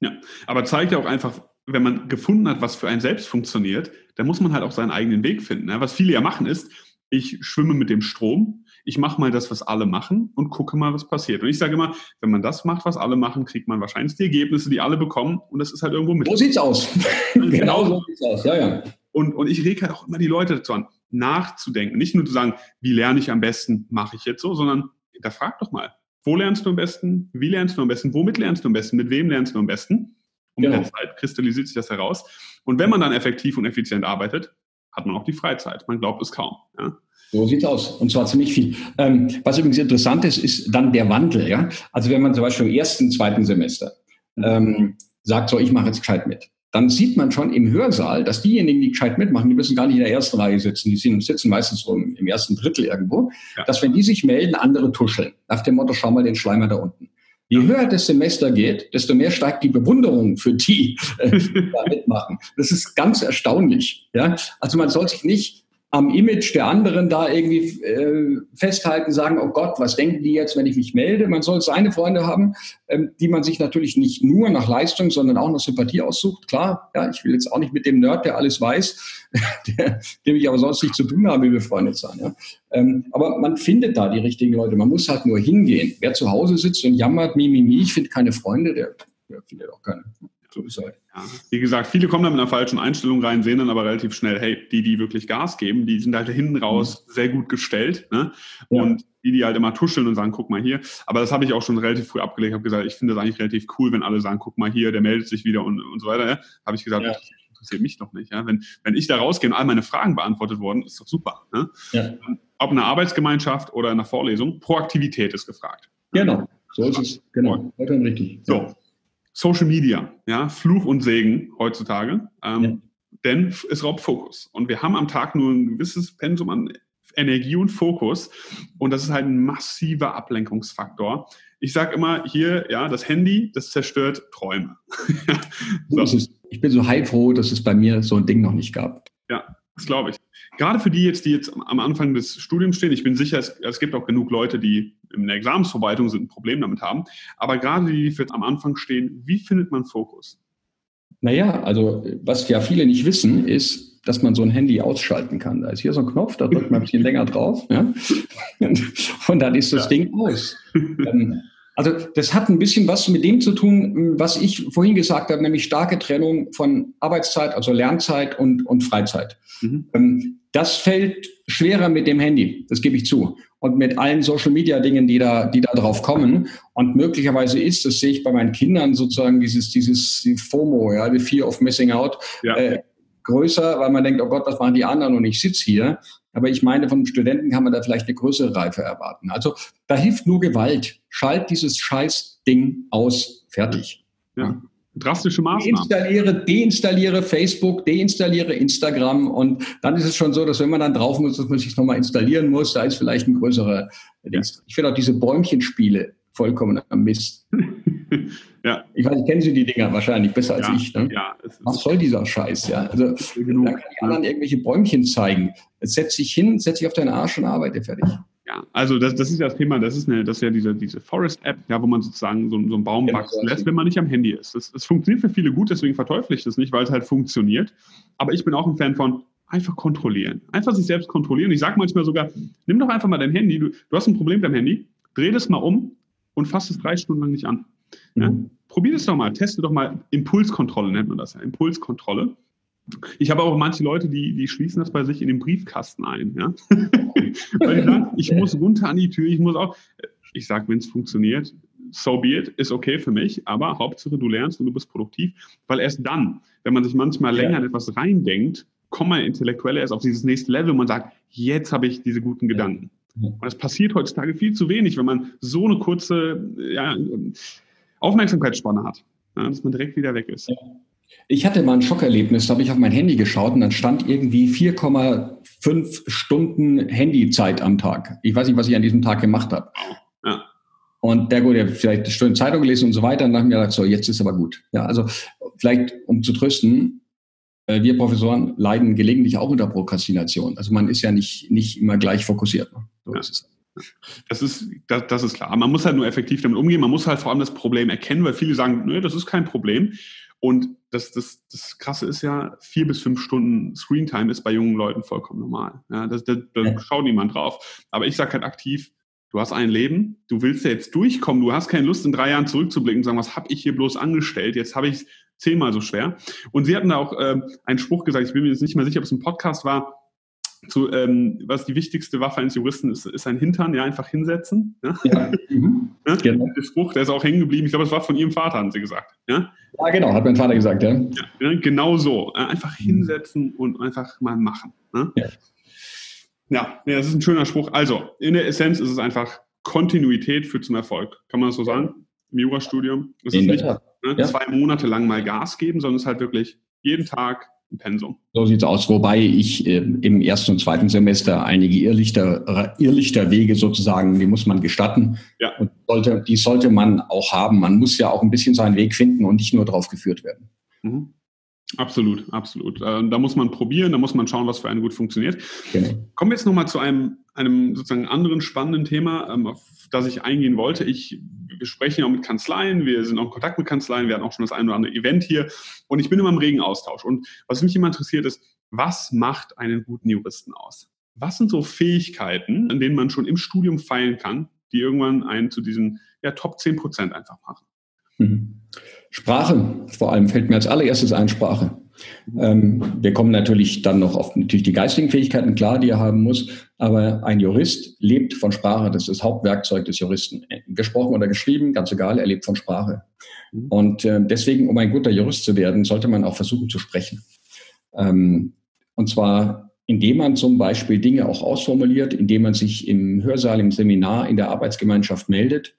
Ja, aber zeigt ja auch einfach, wenn man gefunden hat, was für einen selbst funktioniert, dann muss man halt auch seinen eigenen Weg finden. Ne? Was viele ja machen ist, ich schwimme mit dem Strom, ich mache mal das, was alle machen und gucke mal, was passiert. Und ich sage immer, wenn man das macht, was alle machen, kriegt man wahrscheinlich die Ergebnisse, die alle bekommen und das ist halt irgendwo mit. So sieht's aus. genau so sieht's aus, ja, ja. Und, und ich rege halt auch immer die Leute dazu an, nachzudenken. Nicht nur zu sagen, wie lerne ich am besten, mache ich jetzt so, sondern da frag doch mal, wo lernst du am besten, wie lernst du am besten, womit lernst du am besten, mit wem lernst du am besten? Und genau. mit der Zeit kristallisiert sich das heraus. Und wenn man dann effektiv und effizient arbeitet, hat man auch die Freizeit. Man glaubt es kaum. Ja? So sieht es aus. Und zwar ziemlich viel. Ähm, was übrigens interessant ist, ist dann der Wandel. Ja? Also wenn man zum Beispiel im ersten, zweiten Semester ähm, sagt, so, ich mache jetzt gescheit mit, dann sieht man schon im Hörsaal, dass diejenigen, die gescheit mitmachen, die müssen gar nicht in der ersten Reihe sitzen, die sind, sitzen meistens so im, ersten Drittel irgendwo, ja. dass wenn die sich melden, andere tuscheln. Nach dem Motto, schau mal den Schleimer da unten. Je höher das Semester geht, desto mehr steigt die Bewunderung für die, äh, die da mitmachen. Das ist ganz erstaunlich. Ja? Also man soll sich nicht am Image der anderen da irgendwie äh, festhalten, sagen, oh Gott, was denken die jetzt, wenn ich mich melde? Man soll seine Freunde haben, ähm, die man sich natürlich nicht nur nach Leistung, sondern auch nach Sympathie aussucht. Klar, ja, ich will jetzt auch nicht mit dem Nerd, der alles weiß, der, dem ich aber sonst nicht zu tun habe, befreundet sein. Ja? Ähm, aber man findet da die richtigen Leute. Man muss halt nur hingehen. Wer zu Hause sitzt und jammert, mi, mi, mi, ich finde keine Freunde, der, der findet auch keine. Ist halt. Ja, wie gesagt, viele kommen da mit einer falschen Einstellung rein, sehen dann aber relativ schnell, hey, die, die wirklich Gas geben, die sind halt hinten raus mhm. sehr gut gestellt. Ne? Ja. Und die, die halt immer tuscheln und sagen, guck mal hier. Aber das habe ich auch schon relativ früh abgelegt. habe gesagt, ich finde das eigentlich relativ cool, wenn alle sagen, guck mal hier, der meldet sich wieder und, und so weiter. Ja? Habe ich gesagt, ja. das interessiert mich doch nicht. Ja? Wenn, wenn ich da rausgehe und all meine Fragen beantwortet wurden, ist doch super. Ne? Ja. Ob in einer Arbeitsgemeinschaft oder in einer Vorlesung, Proaktivität ist gefragt. Genau, so ist es. Genau, vollkommen richtig. So, Social Media, ja, Fluch und Segen heutzutage, ähm, ja. denn es raubt Fokus. Und wir haben am Tag nur ein gewisses Pensum an Energie und Fokus und das ist halt ein massiver Ablenkungsfaktor. Ich sage immer hier, ja, das Handy, das zerstört Träume. so. Ich bin so heilfroh, dass es bei mir so ein Ding noch nicht gab. Ja, das glaube ich. Gerade für die jetzt, die jetzt am Anfang des Studiums stehen, ich bin sicher, es, es gibt auch genug Leute, die in der Examensverwaltung sind, ein Problem damit haben. Aber gerade die, die jetzt am Anfang stehen, wie findet man Fokus? Naja, also was ja viele nicht wissen, ist, dass man so ein Handy ausschalten kann. Da ist hier so ein Knopf, da drückt man ein bisschen länger drauf ja? und dann ist das ja. Ding aus. Ähm, also das hat ein bisschen was mit dem zu tun, was ich vorhin gesagt habe, nämlich starke Trennung von Arbeitszeit, also Lernzeit und, und Freizeit. Mhm. Ähm, das fällt schwerer mit dem Handy, das gebe ich zu. Und mit allen Social-Media-Dingen, die da, die da drauf kommen. Und möglicherweise ist, das sehe ich bei meinen Kindern sozusagen, dieses, dieses die FOMO, ja, die Fear of Missing Out, ja. äh, größer, weil man denkt, oh Gott, was machen die anderen und ich sitze hier. Aber ich meine, von Studenten kann man da vielleicht eine größere Reife erwarten. Also da hilft nur Gewalt. Schalt dieses Scheißding aus. Fertig. Ja. Drastische Maßnahmen. Deinstalliere, deinstalliere Facebook, deinstalliere Instagram und dann ist es schon so, dass wenn man dann drauf muss, dass man sich nochmal installieren muss, da ist vielleicht ein größerer ja. Ich finde auch diese Bäumchenspiele vollkommen am Mist. ja. Ich weiß, kennen Sie die Dinger wahrscheinlich besser als ja, ich. Ne? Ja, Was soll dieser Scheiß? Ja? Also, genug, da kann die anderen irgendwelche Bäumchen zeigen. Setz dich hin, setz dich auf deinen Arsch und arbeite fertig. Ja, also das, das ist ja das Thema, das ist, eine, das ist ja diese, diese Forest-App, ja, wo man sozusagen so, so einen Baum wachsen lässt, wenn man nicht am Handy ist. Das, das funktioniert für viele gut, deswegen verteufle ich das nicht, weil es halt funktioniert. Aber ich bin auch ein Fan von einfach kontrollieren. Einfach sich selbst kontrollieren. Ich sage manchmal sogar, nimm doch einfach mal dein Handy, du, du hast ein Problem mit deinem Handy, dreh das mal um und fass es drei Stunden lang nicht an. Ja? Mhm. Probier das doch mal, teste doch mal Impulskontrolle, nennt man das ja, Impulskontrolle. Ich habe auch manche Leute, die, die schließen das bei sich in den Briefkasten ein. Ja? Weil die sagen, ich muss runter an die Tür, ich muss auch. Ich sage, wenn es funktioniert, so be it, ist okay für mich, aber Hauptsache du lernst und du bist produktiv, weil erst dann, wenn man sich manchmal länger ja. in etwas reindenkt, kommt man intellektuell erst auf dieses nächste Level und man sagt, jetzt habe ich diese guten Gedanken. Und das passiert heutzutage viel zu wenig, wenn man so eine kurze ja, Aufmerksamkeitsspanne hat, ja, dass man direkt wieder weg ist. Ja. Ich hatte mal ein Schockerlebnis, da habe ich auf mein Handy geschaut und dann stand irgendwie 4,5 Stunden Handyzeit am Tag. Ich weiß nicht, was ich an diesem Tag gemacht habe. Ja. Und der gut, der vielleicht eine Stunde Zeitung gelesen und so weiter. Und dann haben wir gedacht, so, jetzt ist aber gut. Ja, also vielleicht, um zu trösten, äh, wir Professoren leiden gelegentlich auch unter Prokrastination. Also man ist ja nicht, nicht immer gleich fokussiert. Ne? So ja. ist es. Das ist, das, das, ist klar. Man muss halt nur effektiv damit umgehen. Man muss halt vor allem das Problem erkennen, weil viele sagen, nö, das ist kein Problem. Und das, das, das Krasse ist ja, vier bis fünf Stunden Screentime ist bei jungen Leuten vollkommen normal. Ja, da ja. schaut niemand drauf. Aber ich sage halt aktiv, du hast ein Leben, du willst ja jetzt durchkommen, du hast keine Lust, in drei Jahren zurückzublicken und sagen, was habe ich hier bloß angestellt? Jetzt habe ich es zehnmal so schwer. Und sie hatten da auch äh, einen Spruch gesagt, ich bin mir jetzt nicht mehr sicher, ob es ein Podcast war, zu, ähm, was die wichtigste Waffe eines Juristen ist, ist ein Hintern, ja, einfach hinsetzen. Ja? ja. Mhm. ja? Genau. Der Spruch, der ist auch hängen geblieben. Ich glaube, es war von ihrem Vater, haben sie gesagt. Ja, ja genau, hat mein Vater gesagt, ja. ja genau so. Einfach mhm. hinsetzen und einfach mal machen. Ne? Ja. Ja, das ist ein schöner Spruch. Also, in der Essenz ist es einfach Kontinuität führt zum Erfolg. Kann man das so sagen? Im Jurastudium? Es ist nicht ne, zwei Monate lang mal Gas geben, sondern es ist halt wirklich jeden Tag Pensum. So sieht es aus, wobei ich äh, im ersten und zweiten Semester einige Irrlichter, Irrlichterwege sozusagen, die muss man gestatten. Ja. Und sollte, die sollte man auch haben. Man muss ja auch ein bisschen seinen Weg finden und nicht nur drauf geführt werden. Mhm. Absolut, absolut. Äh, da muss man probieren, da muss man schauen, was für einen gut funktioniert. Genau. Kommen wir jetzt nochmal zu einem, einem sozusagen anderen spannenden Thema, ähm, auf das ich eingehen wollte. Ich, wir sprechen auch mit Kanzleien, wir sind auch in Kontakt mit Kanzleien, wir hatten auch schon das ein oder andere Event hier und ich bin immer im regen Austausch. Und was mich immer interessiert ist, was macht einen guten Juristen aus? Was sind so Fähigkeiten, an denen man schon im Studium feilen kann, die irgendwann einen zu diesen ja, Top 10 Prozent einfach machen? Mhm. Sprache, vor allem fällt mir als allererstes ein Sprache. Ähm, wir kommen natürlich dann noch auf natürlich die geistigen Fähigkeiten, klar, die er haben muss, aber ein Jurist lebt von Sprache, das ist das Hauptwerkzeug des Juristen. Gesprochen oder geschrieben, ganz egal, er lebt von Sprache. Mhm. Und äh, deswegen, um ein guter Jurist zu werden, sollte man auch versuchen zu sprechen. Ähm, und zwar, indem man zum Beispiel Dinge auch ausformuliert, indem man sich im Hörsaal, im Seminar, in der Arbeitsgemeinschaft meldet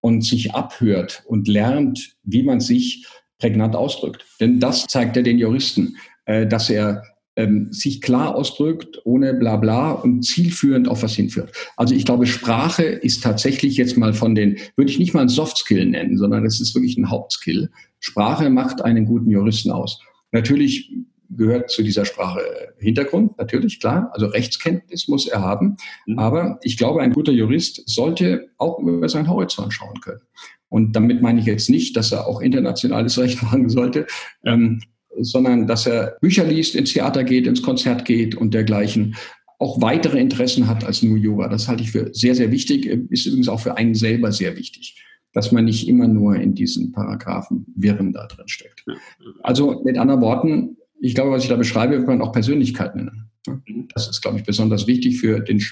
und sich abhört und lernt, wie man sich prägnant ausdrückt. Denn das zeigt er den Juristen, äh, dass er ähm, sich klar ausdrückt, ohne Blabla und zielführend auf was hinführt. Also ich glaube, Sprache ist tatsächlich jetzt mal von den, würde ich nicht mal ein Softskill nennen, sondern es ist wirklich ein Hauptskill. Sprache macht einen guten Juristen aus. Natürlich gehört zu dieser Sprache Hintergrund, natürlich, klar. Also Rechtskenntnis muss er haben. Mhm. Aber ich glaube, ein guter Jurist sollte auch über seinen Horizont schauen können. Und damit meine ich jetzt nicht, dass er auch internationales Recht machen sollte, ähm, sondern dass er Bücher liest, ins Theater geht, ins Konzert geht und dergleichen auch weitere Interessen hat als nur Yoga. Das halte ich für sehr, sehr wichtig, ist übrigens auch für einen selber sehr wichtig, dass man nicht immer nur in diesen Paragraphen Wirren da drin steckt. Also mit anderen Worten, ich glaube, was ich da beschreibe, kann man auch Persönlichkeit nennen. Mhm. Das ist, glaube ich, besonders wichtig für den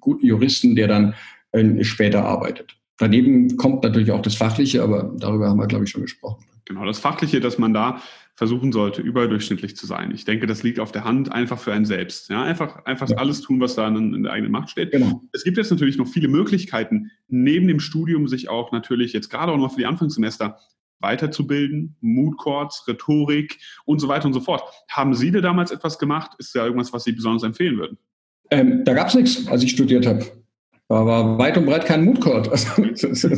guten Juristen, der dann äh, später arbeitet. Daneben kommt natürlich auch das Fachliche, aber darüber haben wir, glaube ich, schon gesprochen. Genau, das Fachliche, dass man da versuchen sollte, überdurchschnittlich zu sein. Ich denke, das liegt auf der Hand einfach für einen selbst. Ja, einfach, einfach ja. alles tun, was da in, in, der eigenen Macht steht. Genau. Es gibt jetzt natürlich noch viele Möglichkeiten, neben dem Studium sich auch natürlich jetzt gerade auch noch für die Anfangssemester weiterzubilden, Mood Courts, Rhetorik und so weiter und so fort. Haben Sie da damals etwas gemacht? Ist da irgendwas, was Sie besonders empfehlen würden? Ähm, da gab es nichts, als ich studiert habe. Da war weit und breit kein Mood Court. Also,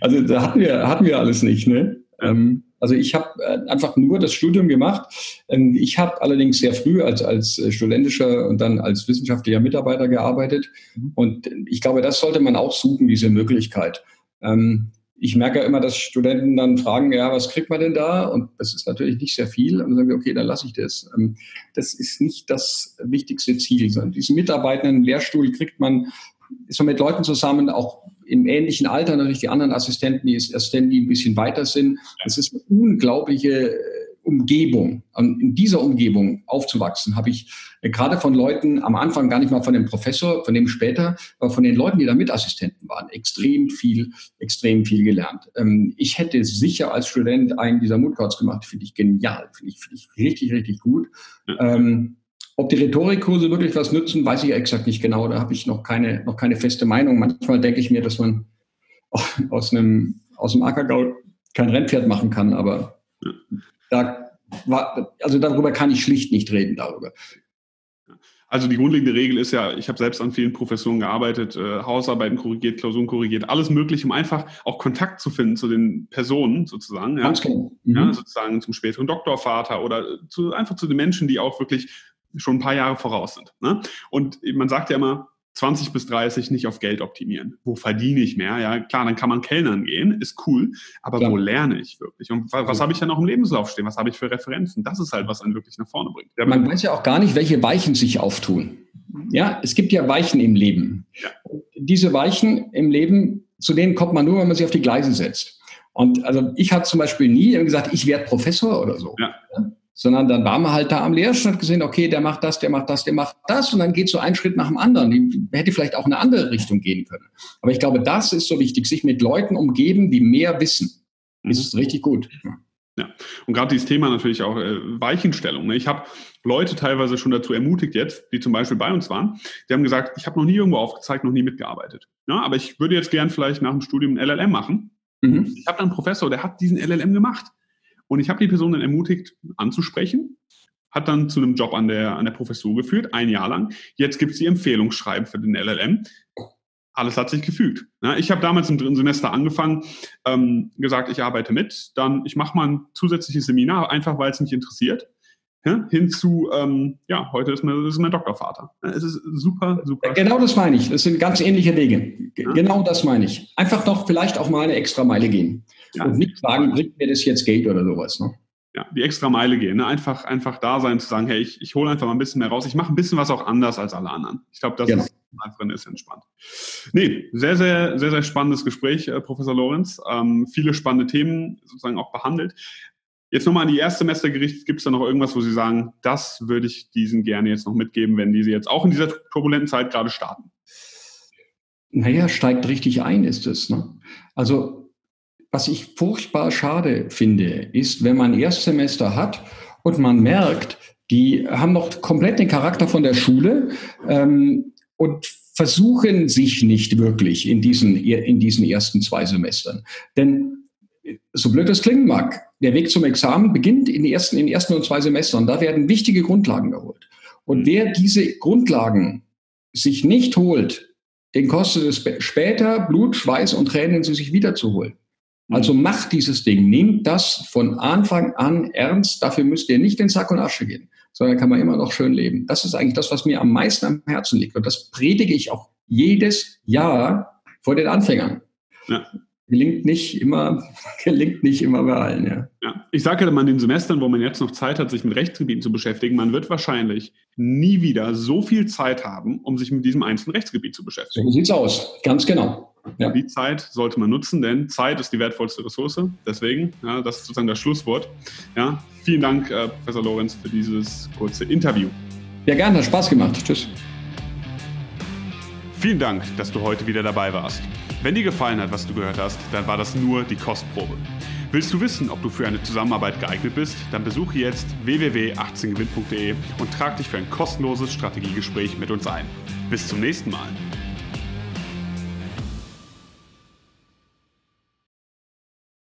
also, da hatten wir, hatten wir alles nicht. Ne? Ähm, also ich habe äh, einfach nur das Studium gemacht. Ähm, ich habe allerdings sehr früh als, als äh, studentischer und dann als wissenschaftlicher Mitarbeiter gearbeitet. Mhm. Und ich glaube, das sollte man auch suchen, diese Möglichkeit. Ähm, ich merke ja immer, dass Studenten dann fragen, ja, was kriegt man denn da? Und das ist natürlich nicht sehr viel. Und dann sagen wir, okay, dann lasse ich das. Ähm, das ist nicht das wichtigste Ziel, sondern diesen mitarbeitenden Lehrstuhl kriegt man, man mit Leuten zusammen, auch im ähnlichen Alter natürlich die anderen Assistenten, die Assistenten, die ein bisschen weiter sind. Das ist eine unglaubliche Umgebung, in dieser Umgebung aufzuwachsen, habe ich äh, gerade von Leuten am Anfang gar nicht mal von dem Professor, von dem später, aber von den Leuten, die da Mitassistenten waren, extrem viel, extrem viel gelernt. Ähm, ich hätte sicher als Student einen dieser Moodcourts gemacht, finde ich genial, finde ich, finde ich richtig, richtig gut. Ähm, ob die Rhetorikkurse wirklich was nützen, weiß ich exakt nicht genau. Da habe ich noch keine, noch keine feste Meinung. Manchmal denke ich mir, dass man aus einem, aus dem Ackergau kein Rennpferd machen kann, aber da also darüber kann ich schlicht nicht reden darüber. Also die grundlegende Regel ist ja, ich habe selbst an vielen Professionen gearbeitet, äh, Hausarbeiten korrigiert, Klausuren korrigiert, alles mögliche, um einfach auch Kontakt zu finden zu den Personen sozusagen. Ja, Ganz genau. Mhm. ja sozusagen zum späteren Doktorvater oder zu, einfach zu den Menschen, die auch wirklich schon ein paar Jahre voraus sind. Ne? Und man sagt ja immer, 20 bis 30 nicht auf Geld optimieren. Wo verdiene ich mehr? Ja, klar, dann kann man Kellnern gehen, ist cool, aber klar. wo lerne ich wirklich? Und was, was habe ich dann auch im Lebenslauf stehen? Was habe ich für Referenzen? Das ist halt, was einen wirklich nach vorne bringt. Ja, man weiß ja auch gar nicht, welche Weichen sich auftun. Ja, es gibt ja Weichen im Leben. Ja. Diese Weichen im Leben, zu denen kommt man nur, wenn man sich auf die Gleise setzt. Und also ich habe zum Beispiel nie gesagt, ich werde Professor oder so. Ja sondern dann war man halt da am Lehrstand gesehen, okay, der macht das, der macht das, der macht das und dann geht so ein Schritt nach dem anderen. Die hätte vielleicht auch in eine andere Richtung gehen können. Aber ich glaube, das ist so wichtig, sich mit Leuten umgeben, die mehr wissen. Das ist richtig gut. Ja, und gerade dieses Thema natürlich auch äh, Weichenstellung. Ne? Ich habe Leute teilweise schon dazu ermutigt jetzt, die zum Beispiel bei uns waren, die haben gesagt, ich habe noch nie irgendwo aufgezeigt, noch nie mitgearbeitet. Ja, aber ich würde jetzt gern vielleicht nach dem Studium ein LLM machen. Mhm. Ich habe dann einen Professor, der hat diesen LLM gemacht. Und ich habe die Person dann ermutigt, anzusprechen, hat dann zu einem Job an der, an der Professur geführt, ein Jahr lang. Jetzt gibt es die Empfehlungsschreiben für den LLM. Alles hat sich gefügt. Ja, ich habe damals im dritten Semester angefangen, ähm, gesagt, ich arbeite mit, dann ich mache mal ein zusätzliches Seminar, einfach weil es mich interessiert. Ja, hinzu, ähm, ja, heute ist mein, ist mein Doktorvater. Es ist super, super. Genau das meine ich. Das sind ganz ähnliche Wege. Genau das meine ich. Einfach doch vielleicht auch mal eine extra Meile gehen. Ja. Und nicht sagen, bringt mir das jetzt Geld oder sowas. Ne? Ja, die extra Meile gehen. Ne? Einfach, einfach da sein, zu sagen, hey, ich, ich hole einfach mal ein bisschen mehr raus. Ich mache ein bisschen was auch anders als alle anderen. Ich glaube, das genau. ist einfach ist entspannt. Nee, sehr, sehr, sehr, sehr spannendes Gespräch, äh, Professor Lorenz. Ähm, viele spannende Themen sozusagen auch behandelt. Jetzt nochmal an die Erstsemester gerichtet, gibt es da noch irgendwas, wo Sie sagen, das würde ich diesen gerne jetzt noch mitgeben, wenn diese jetzt auch in dieser turbulenten Zeit gerade starten? Naja, steigt richtig ein, ist es. Ne? Also, was ich furchtbar schade finde, ist, wenn man Erstsemester hat und man merkt, die haben noch komplett den Charakter von der Schule ähm, und versuchen sich nicht wirklich in diesen, in diesen ersten zwei Semestern. Denn so blöd es klingen mag, der Weg zum Examen beginnt in, den ersten, in den ersten und zwei Semestern. Da werden wichtige Grundlagen geholt. Und mhm. wer diese Grundlagen sich nicht holt, den kostet es später Blut, Schweiß und Tränen, sie sich wiederzuholen. Mhm. Also macht dieses Ding, nehmt das von Anfang an ernst. Dafür müsst ihr nicht in Sack und Asche gehen, sondern kann man immer noch schön leben. Das ist eigentlich das, was mir am meisten am Herzen liegt. Und das predige ich auch jedes Jahr vor den Anfängern. Ja gelingt nicht immer, gelingt nicht immer bei allen, ja. ja ich sage ja immer in den Semestern, wo man jetzt noch Zeit hat, sich mit Rechtsgebieten zu beschäftigen, man wird wahrscheinlich nie wieder so viel Zeit haben, um sich mit diesem einzelnen Rechtsgebiet zu beschäftigen. So sieht's aus, ganz genau. Ja. Die Zeit sollte man nutzen, denn Zeit ist die wertvollste Ressource. Deswegen, ja, das ist sozusagen das Schlusswort. Ja, vielen Dank, äh, Professor Lorenz, für dieses kurze Interview. Ja, gerne, hat Spaß gemacht. Tschüss. Vielen Dank, dass du heute wieder dabei warst. Wenn dir gefallen hat, was du gehört hast, dann war das nur die Kostprobe. Willst du wissen, ob du für eine Zusammenarbeit geeignet bist? Dann besuche jetzt www.18gewinn.de und trag dich für ein kostenloses Strategiegespräch mit uns ein. Bis zum nächsten Mal.